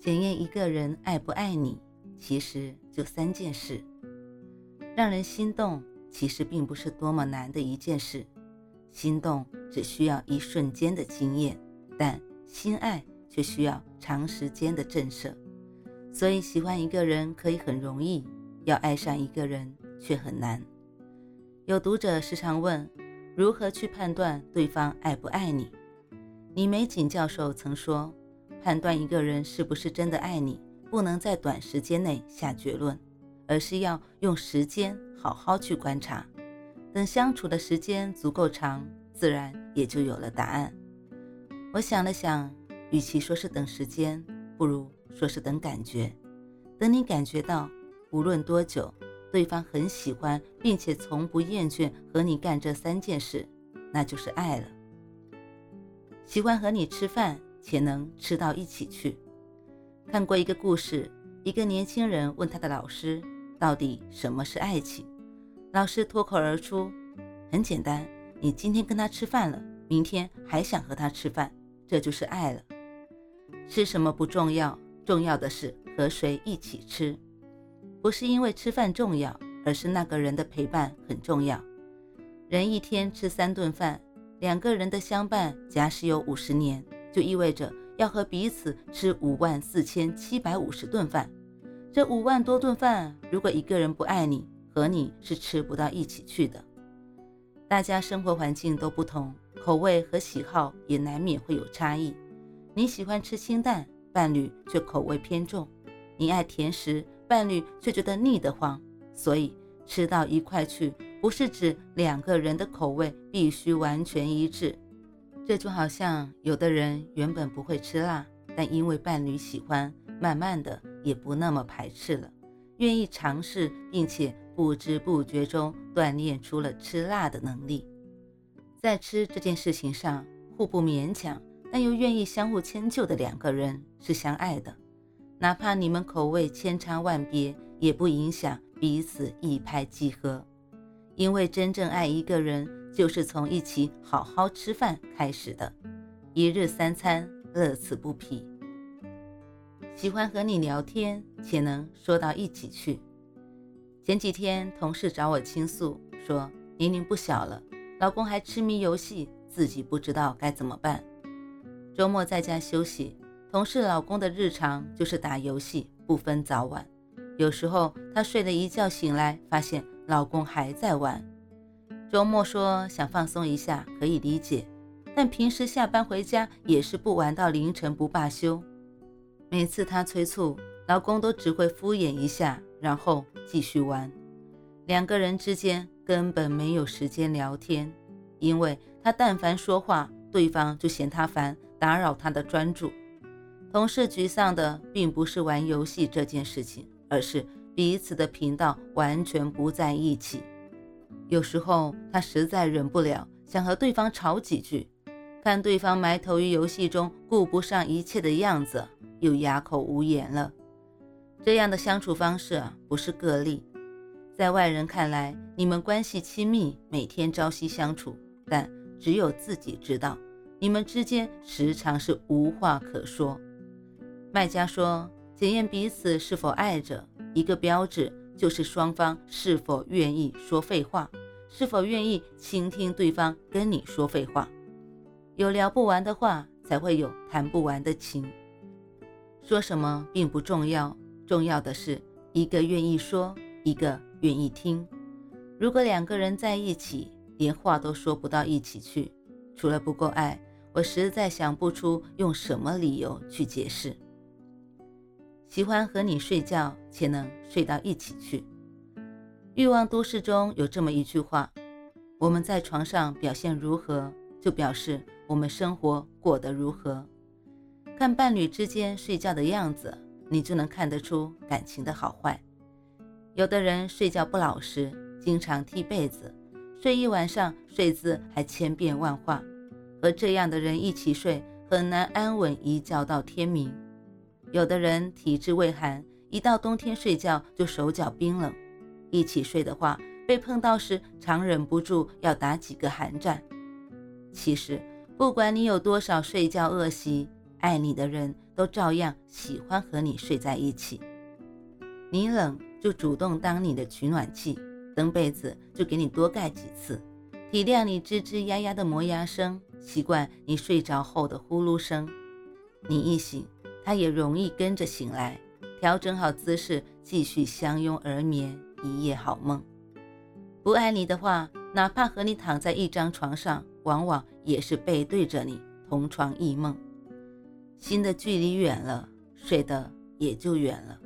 检验一个人爱不爱你，其实就三件事。让人心动，其实并不是多么难的一件事。心动只需要一瞬间的经验，但心爱却需要长时间的震慑。所以，喜欢一个人可以很容易，要爱上一个人却很难。有读者时常问，如何去判断对方爱不爱你？李玫瑾教授曾说。判断一个人是不是真的爱你，不能在短时间内下结论，而是要用时间好好去观察。等相处的时间足够长，自然也就有了答案。我想了想，与其说是等时间，不如说是等感觉。等你感觉到，无论多久，对方很喜欢，并且从不厌倦和你干这三件事，那就是爱了。喜欢和你吃饭。且能吃到一起去。看过一个故事，一个年轻人问他的老师：“到底什么是爱情？”老师脱口而出：“很简单，你今天跟他吃饭了，明天还想和他吃饭，这就是爱了。吃什么不重要，重要的是和谁一起吃。不是因为吃饭重要，而是那个人的陪伴很重要。人一天吃三顿饭，两个人的相伴，假使有五十年。”就意味着要和彼此吃五万四千七百五十顿饭，这五万多顿饭，如果一个人不爱你，和你是吃不到一起去的。大家生活环境都不同，口味和喜好也难免会有差异。你喜欢吃清淡，伴侣却口味偏重；你爱甜食，伴侣却觉得腻得慌。所以吃到一块去，不是指两个人的口味必须完全一致。这就好像有的人原本不会吃辣，但因为伴侣喜欢，慢慢的也不那么排斥了，愿意尝试，并且不知不觉中锻炼出了吃辣的能力。在吃这件事情上，互不勉强，但又愿意相互迁就的两个人是相爱的，哪怕你们口味千差万别，也不影响彼此一拍即合。因为真正爱一个人。就是从一起好好吃饭开始的，一日三餐乐此不疲。喜欢和你聊天，且能说到一起去。前几天同事找我倾诉，说年龄不小了，老公还痴迷游戏，自己不知道该怎么办。周末在家休息，同事老公的日常就是打游戏，不分早晚。有时候她睡了一觉醒来，发现老公还在玩。周末说想放松一下，可以理解，但平时下班回家也是不玩到凌晨不罢休。每次她催促，老公都只会敷衍一下，然后继续玩。两个人之间根本没有时间聊天，因为他但凡说话，对方就嫌他烦，打扰他的专注。同事沮丧的并不是玩游戏这件事情，而是彼此的频道完全不在一起。有时候他实在忍不了，想和对方吵几句，看对方埋头于游戏中，顾不上一切的样子，又哑口无言了。这样的相处方式，不是个例，在外人看来，你们关系亲密，每天朝夕相处，但只有自己知道，你们之间时常是无话可说。卖家说，检验彼此是否爱着，一个标志。就是双方是否愿意说废话，是否愿意倾听对方跟你说废话。有聊不完的话，才会有谈不完的情。说什么并不重要，重要的是一个愿意说，一个愿意听。如果两个人在一起，连话都说不到一起去，除了不够爱，我实在想不出用什么理由去解释。喜欢和你睡觉，且能睡到一起去。欲望都市中有这么一句话：我们在床上表现如何，就表示我们生活过得如何。看伴侣之间睡觉的样子，你就能看得出感情的好坏。有的人睡觉不老实，经常踢被子，睡一晚上睡姿还千变万化，和这样的人一起睡很难安稳一觉到天明。有的人体质畏寒，一到冬天睡觉就手脚冰冷，一起睡的话，被碰到时常忍不住要打几个寒战。其实，不管你有多少睡觉恶习，爱你的人都照样喜欢和你睡在一起。你冷。就主动当你的取暖器，蹬被子就给你多盖几次，体谅你吱吱呀呀的磨牙声，习惯你睡着后的呼噜声。你一醒，他也容易跟着醒来，调整好姿势，继续相拥而眠，一夜好梦。不爱你的话，哪怕和你躺在一张床上，往往也是背对着你同床异梦。心的距离远了，睡的也就远了。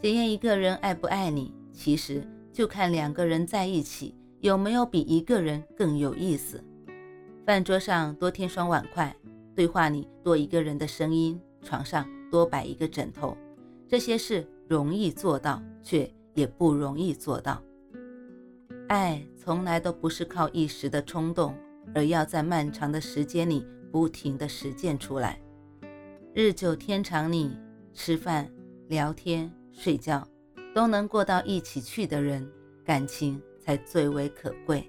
检验一个人爱不爱你，其实就看两个人在一起有没有比一个人更有意思。饭桌上多添双碗筷，对话里多一个人的声音，床上多摆一个枕头，这些事容易做到，却也不容易做到。爱从来都不是靠一时的冲动，而要在漫长的时间里不停的实践出来。日久天长，你吃饭聊天。睡觉都能过到一起去的人，感情才最为可贵。